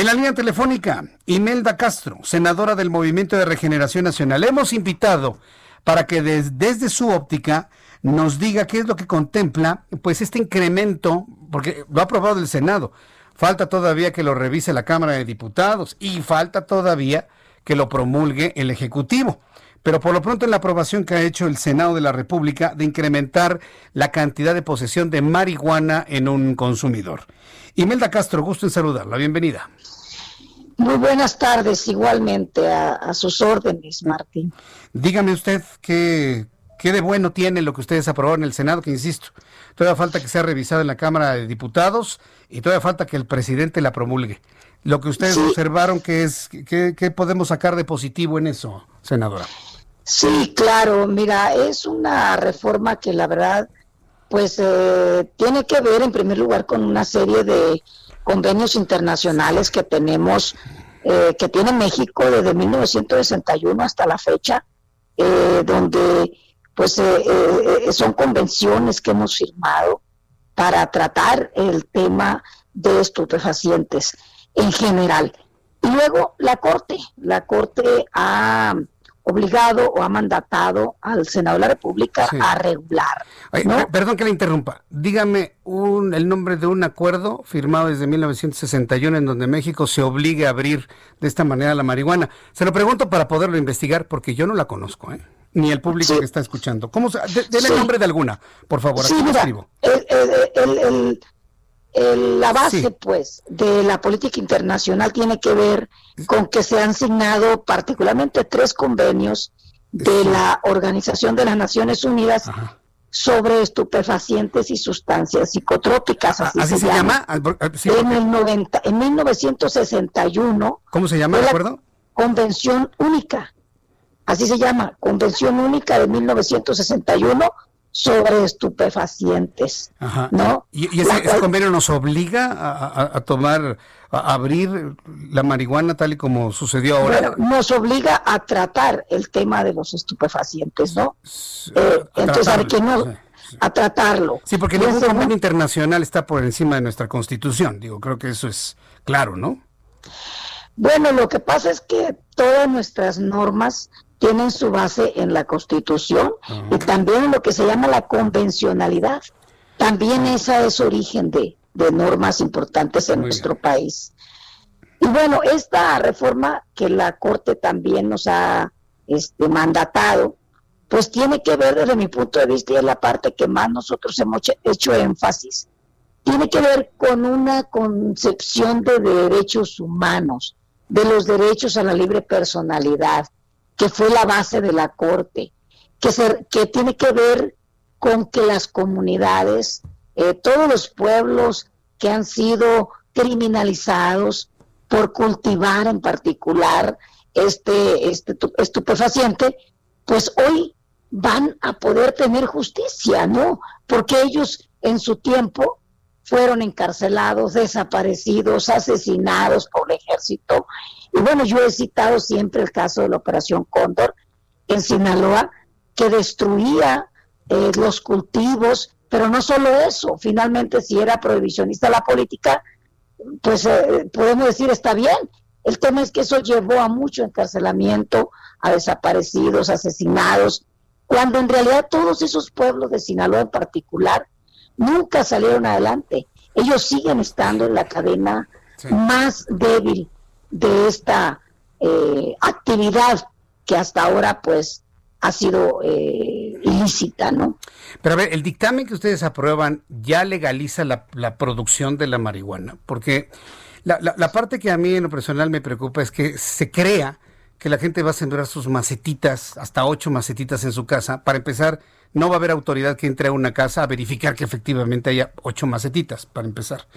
En la línea telefónica, Imelda Castro, senadora del Movimiento de Regeneración Nacional. Hemos invitado para que desde su óptica nos diga qué es lo que contempla, pues este incremento, porque lo ha aprobado el Senado. Falta todavía que lo revise la Cámara de Diputados y falta todavía que lo promulgue el Ejecutivo. Pero por lo pronto en la aprobación que ha hecho el Senado de la República de incrementar la cantidad de posesión de marihuana en un consumidor. Imelda Castro, gusto en saludarla. Bienvenida. Muy buenas tardes, igualmente a, sus órdenes, Martín. Dígame usted qué, qué de bueno tiene lo que ustedes aprobaron en el Senado, que insisto, todavía falta que sea revisado en la Cámara de Diputados y todavía falta que el presidente la promulgue. Lo que ustedes observaron, ¿qué, es, qué, ¿qué podemos sacar de positivo en eso, senadora? Sí, claro, mira, es una reforma que la verdad, pues eh, tiene que ver en primer lugar con una serie de convenios internacionales que tenemos, eh, que tiene México desde 1961 hasta la fecha, eh, donde pues eh, son convenciones que hemos firmado para tratar el tema de estupefacientes en general. Y luego la Corte, la Corte ha obligado o ha mandatado al Senado de la República a regular. Perdón que le interrumpa. Dígame un, el nombre de un acuerdo firmado desde 1961 en donde México se obligue a abrir de esta manera la marihuana. Se lo pregunto para poderlo investigar porque yo no la conozco, ¿eh? ni el público que está escuchando. ¿Cómo se, el nombre de alguna, por favor, aquí lo escribo. el, la base, pues, de la política internacional tiene que ver con que se han signado particularmente tres convenios de la Organización de las Naciones Unidas sobre estupefacientes y sustancias psicotrópicas. Así, se, llama. Ah, en, el 90, en 1961. ¿Cómo se llama, de acuerdo? Convención Única. Así se llama, Convención Única de 1961 sobre estupefacientes, ¿no? ¿Y, ese, convenio nos obliga a, tomar, a abrir la marihuana tal y como sucedió ahora? nos obliga a tratar el tema de los estupefacientes, ¿no? Eh, entonces, a que no, a tratarlo. Sí, porque ningún convenio internacional está por encima de nuestra constitución, digo, creo que eso es claro, ¿no? Bueno, lo que pasa es que todas nuestras normas tienen su base en la Constitución y también en lo que se llama la convencionalidad. También esa es origen de, normas importantes en nuestro país. Y bueno, esta reforma que la Corte también nos ha este, mandatado, pues tiene que ver desde mi punto de vista y es la parte que más nosotros hemos hecho énfasis, tiene que ver con una concepción de derechos humanos, de los derechos a la libre personalidad, que fue la base de la Corte, que, que tiene que ver con que las comunidades, eh, todos los pueblos que han sido criminalizados por cultivar en particular este, este estupefaciente, pues hoy van a poder tener justicia, ¿no? Porque ellos en su tiempo fueron encarcelados, desaparecidos, asesinados por el ejército. Y bueno, yo he citado siempre el caso de la Operación Cóndor en Sinaloa, que destruía eh, los cultivos, pero no solo eso, finalmente si era prohibicionista la política, pues eh, podemos decir está bien. El tema es que eso llevó a mucho encarcelamiento, a desaparecidos, asesinados, cuando en realidad todos esos pueblos de Sinaloa en particular nunca salieron adelante. Ellos siguen estando en la cadena más débil de esta eh, actividad que hasta ahora pues ha sido eh, ilícita, ¿no? Pero a ver, el dictamen que ustedes aprueban ya legaliza la, producción de la marihuana, porque la, la, parte que a mí en lo personal me preocupa es que se crea que la gente va a sembrar sus macetitas, hasta ocho macetitas en su casa. Para empezar, no va a haber autoridad que entre a una casa a verificar que efectivamente haya ocho macetitas, para empezar.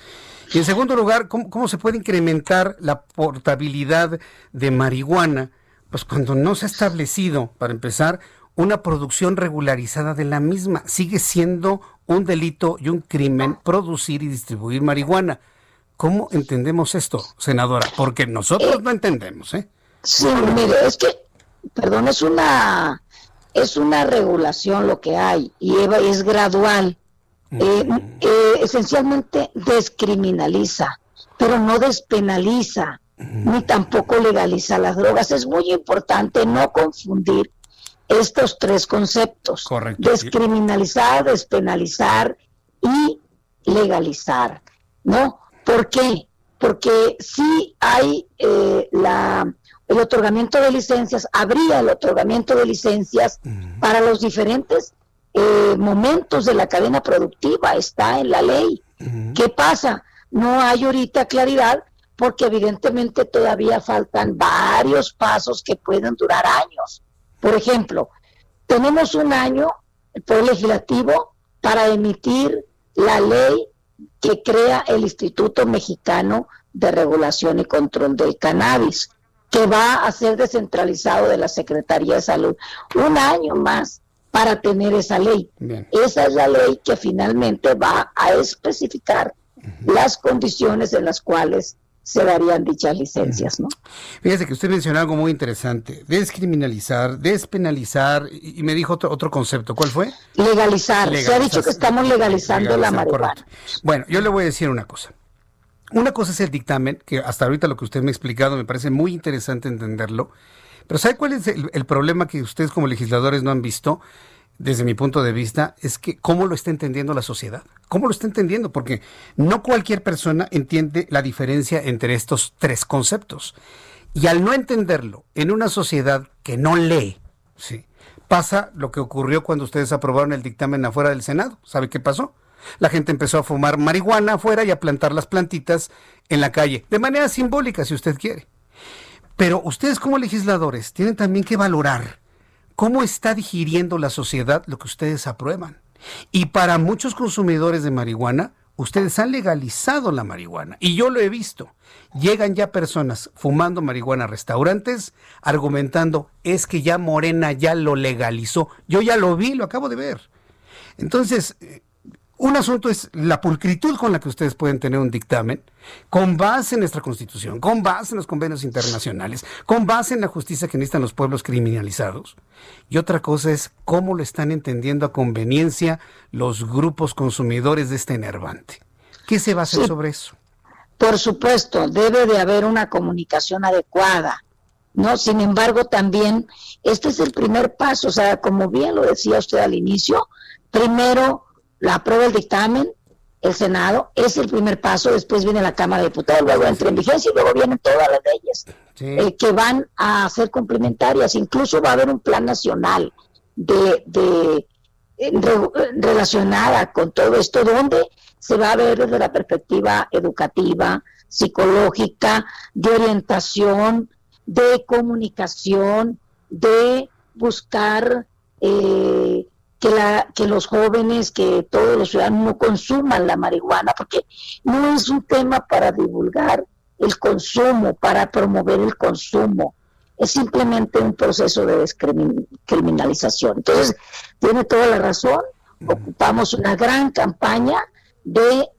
Y en segundo lugar, ¿cómo, se puede incrementar la portabilidad de marihuana? Pues cuando no se ha establecido, para empezar, una producción regularizada de la misma. Sigue siendo un delito y un crimen producir y distribuir marihuana. ¿Cómo entendemos esto, senadora? Porque nosotros no entendemos, ¿eh? Sí, mire, es que, perdón, es una, es una regulación lo que hay y es gradual. Eh, eh, esencialmente descriminaliza, pero no despenaliza, ni tampoco legaliza las drogas. Es muy importante no confundir estos tres conceptos. Descriminalizar, despenalizar y legalizar, ¿no? ¿Por qué? Porque si hay eh, la, el otorgamiento de licencias, habría el otorgamiento de licencias para los diferentes eh, momentos de la cadena productiva, está en la ley. ¿Qué pasa? No hay ahorita claridad porque evidentemente todavía faltan varios pasos que pueden durar años. Por ejemplo, tenemos un año, el Poder Legislativo, para emitir la ley que crea el Instituto Mexicano de Regulación y Control del Cannabis, que va a ser descentralizado de la Secretaría de Salud. Un año más para tener esa ley. Esa es la ley que finalmente va a especificar las condiciones en las cuales se darían dichas licencias, ¿no? Fíjese que usted mencionó algo muy interesante, descriminalizar, despenalizar, y me dijo otro, otro concepto, ¿cuál fue? Legalizar. se ha dicho que estamos legalizando la marihuana. Bueno, yo le voy a decir una cosa. Una cosa es el dictamen, que hasta ahorita lo que usted me ha explicado me parece muy interesante entenderlo, pero ¿sabe cuál es el problema que ustedes como legisladores no han visto? desde mi punto de vista, es que cómo lo está entendiendo la sociedad. ¿Cómo lo está entendiendo? Porque no cualquier persona entiende la diferencia entre estos tres conceptos. Y al no entenderlo en una sociedad que no lee, ¿sí? pasa lo que ocurrió cuando ustedes aprobaron el dictamen afuera del Senado. ¿Sabe qué pasó? La gente empezó a fumar marihuana afuera y a plantar las plantitas en la calle, de manera simbólica, si usted quiere. Pero ustedes como legisladores tienen también que valorar cómo está digiriendo la sociedad lo que ustedes aprueban. Y para muchos consumidores de marihuana, ustedes han legalizado la marihuana. Y yo lo he visto. Llegan ya personas fumando marihuana a restaurantes argumentando, es que ya Morena ya lo legalizó. Yo ya lo vi, lo acabo de ver. Entonces, eh, un asunto es la pulcritud con la que ustedes pueden tener un dictamen, con base en nuestra constitución, con base en los convenios internacionales, con base en la justicia que necesitan los pueblos criminalizados. Y otra cosa es cómo lo están entendiendo a conveniencia los grupos consumidores de este enervante. ¿Qué se va a hacer sobre eso? Por supuesto, debe de haber una comunicación adecuada. ¿no? Sin embargo, también este es el primer paso, o sea, como bien lo decía usted al inicio, primero la aprueba el dictamen, el Senado, es el primer paso, después viene la Cámara de Diputados, luego entra en vigencia y luego vienen todas las leyes eh, que van a ser complementarias. Incluso va a haber un plan nacional de, de relacionada con todo esto, donde se va a ver desde la perspectiva educativa, psicológica, de orientación, de comunicación, de buscar eh, que, la, que los jóvenes, que todos los ciudadanos no consuman la marihuana, porque no es un tema para divulgar el consumo, para promover el consumo, es simplemente un proceso de descriminalización. Entonces, tiene toda la razón, ocupamos una gran campaña de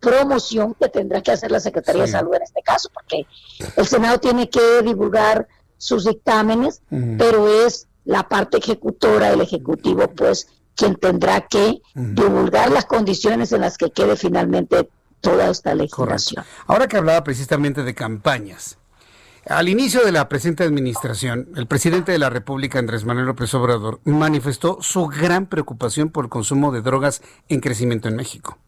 promoción que tendrá que hacer la Secretaría de Salud en este caso, porque el Senado tiene que divulgar sus dictámenes, pero es la parte ejecutora, el Ejecutivo, pues quien tendrá que divulgar las condiciones en las que quede finalmente toda esta legislación. Ahora que hablaba precisamente de campañas, al inicio de la presente administración, el presidente de la República, Andrés Manuel López Obrador, manifestó su gran preocupación por el consumo de drogas en crecimiento en México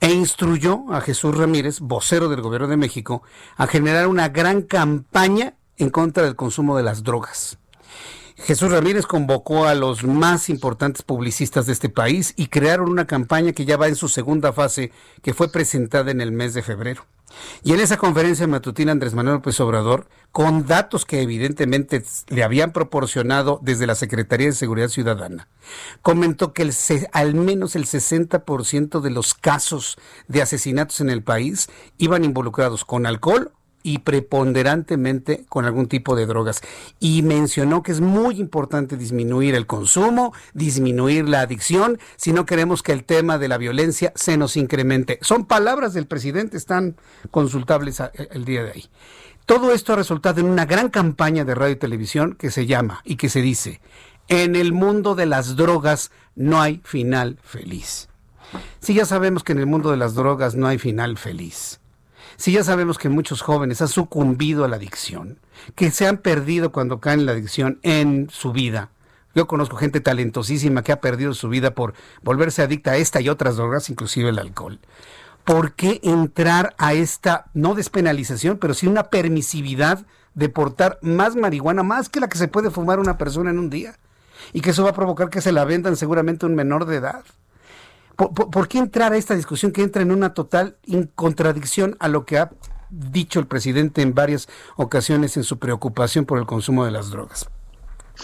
e instruyó a Jesús Ramírez, vocero del Gobierno de México, a generar una gran campaña en contra del consumo de las drogas. Jesús Ramírez convocó a los más importantes publicistas de este país y crearon una campaña que ya va en su segunda fase, que fue presentada en el mes de febrero. Y en esa conferencia matutina Andrés Manuel López Obrador, con datos que evidentemente le habían proporcionado desde la Secretaría de Seguridad Ciudadana, comentó que al menos el 60% de los casos de asesinatos en el país iban involucrados con alcohol y preponderantemente con algún tipo de drogas. Y mencionó que es muy importante disminuir el consumo, disminuir la adicción, si no queremos que el tema de la violencia se nos incremente. Son palabras del presidente, están consultables el día de ahí. Todo esto ha resultado en una gran campaña de radio y televisión que se llama y que se dice, en el mundo de las drogas no hay final feliz. Si ya sabemos que en el mundo de las drogas no hay final feliz si ya sabemos que muchos jóvenes han sucumbido a la adicción, que se han perdido cuando caen en la adicción en su vida. Yo conozco gente talentosísima que ha perdido su vida por volverse adicta a esta y otras drogas, inclusive el alcohol. ¿Por qué entrar a esta, no despenalización, pero sí una permisividad de portar más marihuana, más que la que se puede fumar una persona en un día? Y que eso va a provocar que se la vendan seguramente un menor de edad. ¿Por, qué entrar a esta discusión que entra en una total contradicción a lo que ha dicho el presidente en varias ocasiones en su preocupación por el consumo de las drogas?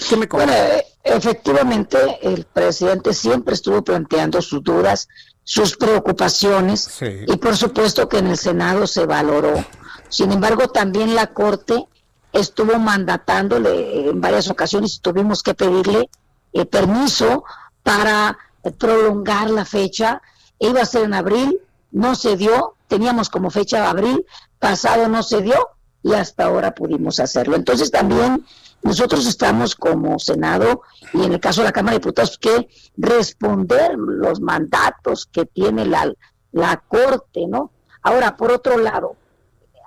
¿Qué me bueno, eh, efectivamente, el presidente siempre estuvo planteando sus dudas, sus preocupaciones, y por supuesto que en el Senado se valoró. Sin embargo, también la Corte estuvo mandatándole en varias ocasiones y tuvimos que pedirle eh, permiso para prolongar la fecha, iba a ser en abril, no se dio, teníamos como fecha abril, pasado no se dio y hasta ahora pudimos hacerlo. Entonces también nosotros estamos como Senado y en el caso de la Cámara de Diputados que responder los mandatos que tiene la, la Corte, ¿no? Ahora, por otro lado,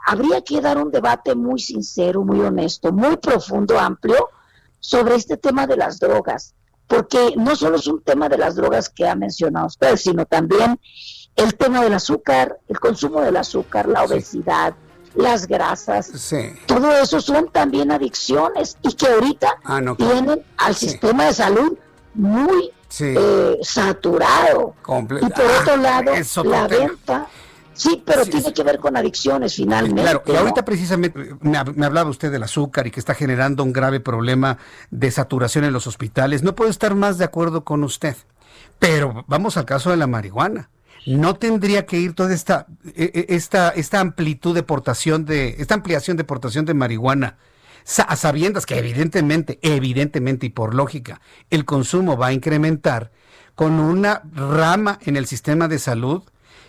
habría que dar un debate muy sincero, muy honesto, muy profundo, amplio sobre este tema de las drogas porque no solo es un tema de las drogas que ha mencionado usted, sino también el tema del azúcar, el consumo del azúcar, la obesidad, las grasas, todo eso son también adicciones y que ahorita ah, tienen al sistema de salud muy eh, saturado. y por otro ah, lado, la venta Sí, pero tiene que ver con adicciones finalmente. Claro, y ahorita precisamente me, hablaba usted del azúcar y que está generando un grave problema de saturación en los hospitales. No puedo estar más de acuerdo con usted. Pero vamos al caso de la marihuana. No tendría que ir toda esta, e, e, esta, esta amplitud de portación de, esta ampliación de portación de marihuana a sabiendas que evidentemente, evidentemente y por lógica, el consumo va a incrementar con una rama en el sistema de salud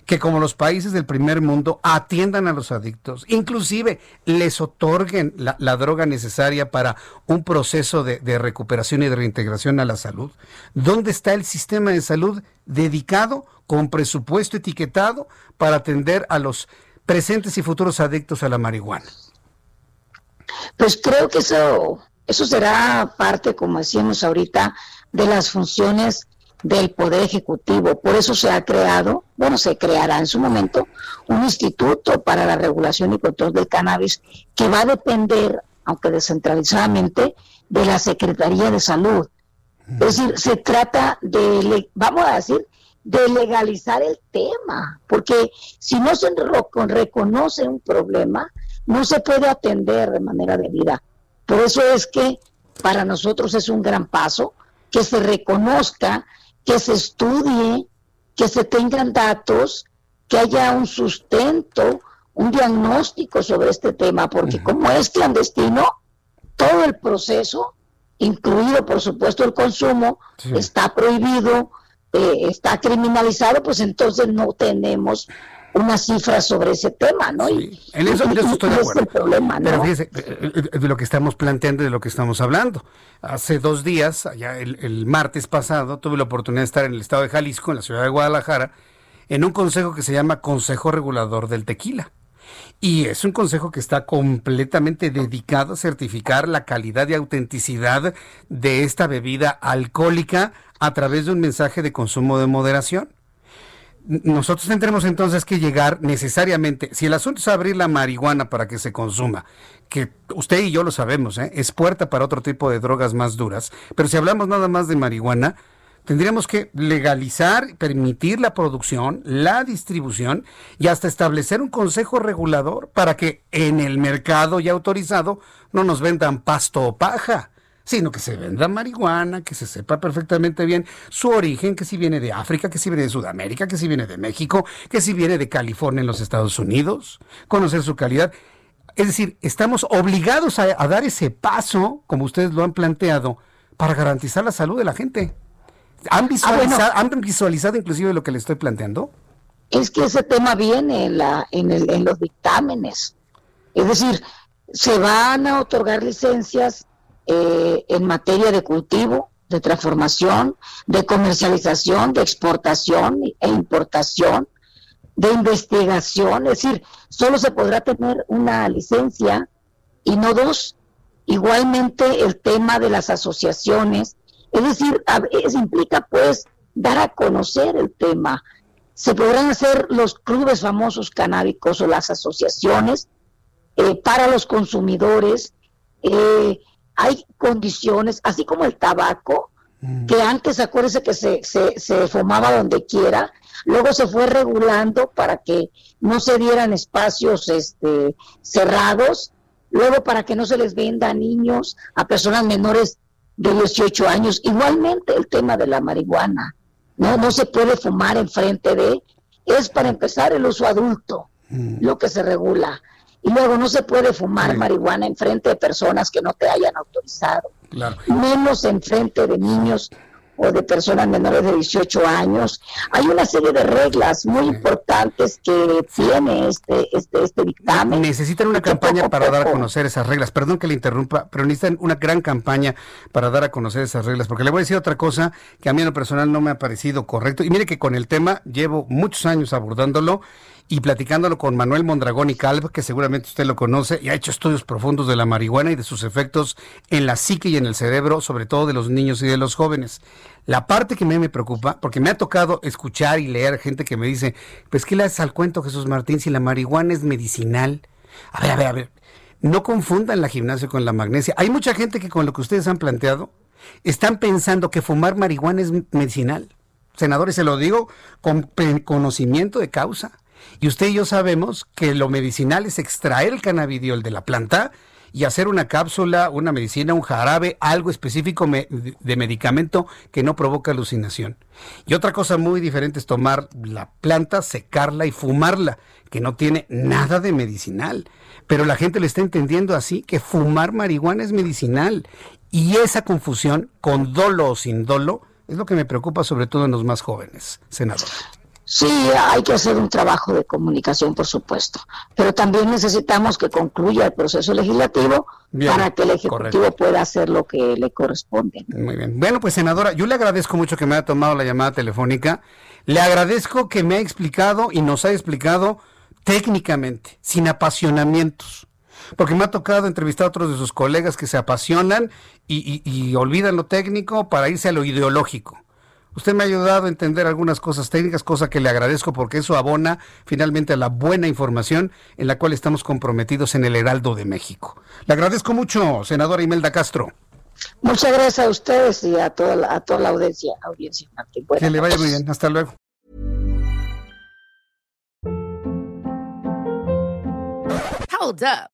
que como los países del primer mundo atiendan a los adictos, inclusive les otorguen la, droga necesaria para un proceso de, recuperación y de reintegración a la salud. ¿Dónde está el sistema de salud dedicado con presupuesto etiquetado para atender a los presentes y futuros adictos a la marihuana? Pues creo que eso, eso será parte, como decíamos ahorita, de las funciones del Poder Ejecutivo. Por eso se ha creado, bueno, se creará en su momento un instituto para la regulación y control del cannabis que va a depender, aunque descentralizadamente, de la Secretaría de Salud. Es decir, se trata de, vamos a decir, de legalizar el tema, porque si no se reconoce un problema, no se puede atender de manera debida. Por eso es que para nosotros es un gran paso que se reconozca que se estudie, que se tengan datos, que haya un sustento, un diagnóstico sobre este tema, porque como es clandestino, todo el proceso, incluido por supuesto el consumo, está prohibido, eh, está criminalizado, pues entonces no tenemos una cifra sobre ese tema, ¿no? Sí. En eso, estoy de acuerdo. Problema, ¿no? Pero fíjese, eh, eh, de lo que estamos planteando y de lo que estamos hablando. Hace dos días, allá el, martes pasado, tuve la oportunidad de estar en el estado de Jalisco, en la ciudad de Guadalajara, en un consejo que se llama Consejo Regulador del Tequila. Y es un consejo que está completamente dedicado a certificar la calidad y autenticidad de esta bebida alcohólica a través de un mensaje de consumo de moderación nosotros tendremos entonces que llegar necesariamente, si el asunto es abrir la marihuana para que se consuma, que usted y yo lo sabemos, ¿eh? es puerta para otro tipo de drogas más duras, pero si hablamos nada más de marihuana, tendríamos que legalizar, permitir la producción, la distribución y hasta establecer un consejo regulador para que en el mercado ya autorizado no nos vendan pasto o paja sino que se venda marihuana, que se sepa perfectamente bien su origen, que si viene de África, que si viene de Sudamérica, que si viene de México, que si viene de California en los Estados Unidos, conocer su calidad. Es decir, estamos obligados a, dar ese paso, como ustedes lo han planteado, para garantizar la salud de la gente. ¿Han visualizado, ¿han visualizado inclusive lo que le estoy planteando? Es que ese tema viene en, la, en, el, en los dictámenes. Es decir, se van a otorgar licencias eh, en materia de cultivo, de transformación, de comercialización, de exportación e importación, de investigación, es decir, solo se podrá tener una licencia y no dos. Igualmente el tema de las asociaciones, es decir, eso implica pues dar a conocer el tema. Se podrán hacer los clubes famosos canábicos o las asociaciones eh, para los consumidores, eh, hay condiciones, así como el tabaco, mm. que antes acuérdese que se, se, se fumaba donde quiera, luego se fue regulando para que no se dieran espacios este, cerrados, luego para que no se les venda a niños, a personas menores de 18 años, igualmente el tema de la marihuana, no, no se puede fumar enfrente de, es para empezar el uso adulto, mm. lo que se regula. Y luego no se puede fumar marihuana en frente de personas que no te hayan autorizado. Menos en frente de niños o de personas menores de 18 años. Hay una serie de reglas muy importantes que tiene este, este, este dictamen. Necesitan una campaña para dar a conocer esas reglas. Perdón que le interrumpa, pero necesitan una gran campaña para dar a conocer esas reglas. Porque le voy a decir otra cosa que a mí en lo personal no me ha parecido correcto. Y mire que con el tema llevo muchos años abordándolo y platicándolo con Manuel Mondragón y Calvo, que seguramente usted lo conoce y ha hecho estudios profundos de la marihuana y de sus efectos en la psique y en el cerebro, sobre todo de los niños y de los jóvenes. La parte que a mí me preocupa, porque me ha tocado escuchar y leer gente que me dice, pues ¿qué le haces al cuento Jesús Martín si la marihuana es medicinal? A ver, a ver, a ver, no confundan la gimnasia con la magnesia. Hay mucha gente que con lo que ustedes han planteado están pensando que fumar marihuana es medicinal. Senadores, se lo digo con conocimiento de causa. Y usted y yo sabemos que lo medicinal es extraer el cannabidiol de la planta y hacer una cápsula, una medicina, un jarabe, algo específico de medicamento que no provoca alucinación. Y otra cosa muy diferente es tomar la planta, secarla y fumarla, que no tiene nada de medicinal. Pero la gente le está entendiendo así, que fumar marihuana es medicinal. Y esa confusión, con dolo o sin dolo, es lo que me preocupa sobre todo en los más jóvenes, senador. Sí, hay que hacer un trabajo de comunicación, por supuesto, pero también necesitamos que concluya el proceso legislativo para que el Ejecutivo pueda hacer lo que le corresponde. Muy bien. Bueno, pues senadora, yo le agradezco mucho que me haya tomado la llamada telefónica. Le agradezco que me haya explicado y nos haya explicado técnicamente, sin apasionamientos. Porque me ha tocado entrevistar a otros de sus colegas que se apasionan y, y olvidan lo técnico para irse a lo ideológico. Usted me ha ayudado a entender algunas cosas técnicas, cosa que le agradezco porque eso abona finalmente a la buena información en la cual estamos comprometidos en el Heraldo de México. Le agradezco mucho, senadora Imelda Castro. Muchas gracias a ustedes y a toda la, a toda la audiencia. audiencia que le vaya muy bien. Hasta luego. Hold up.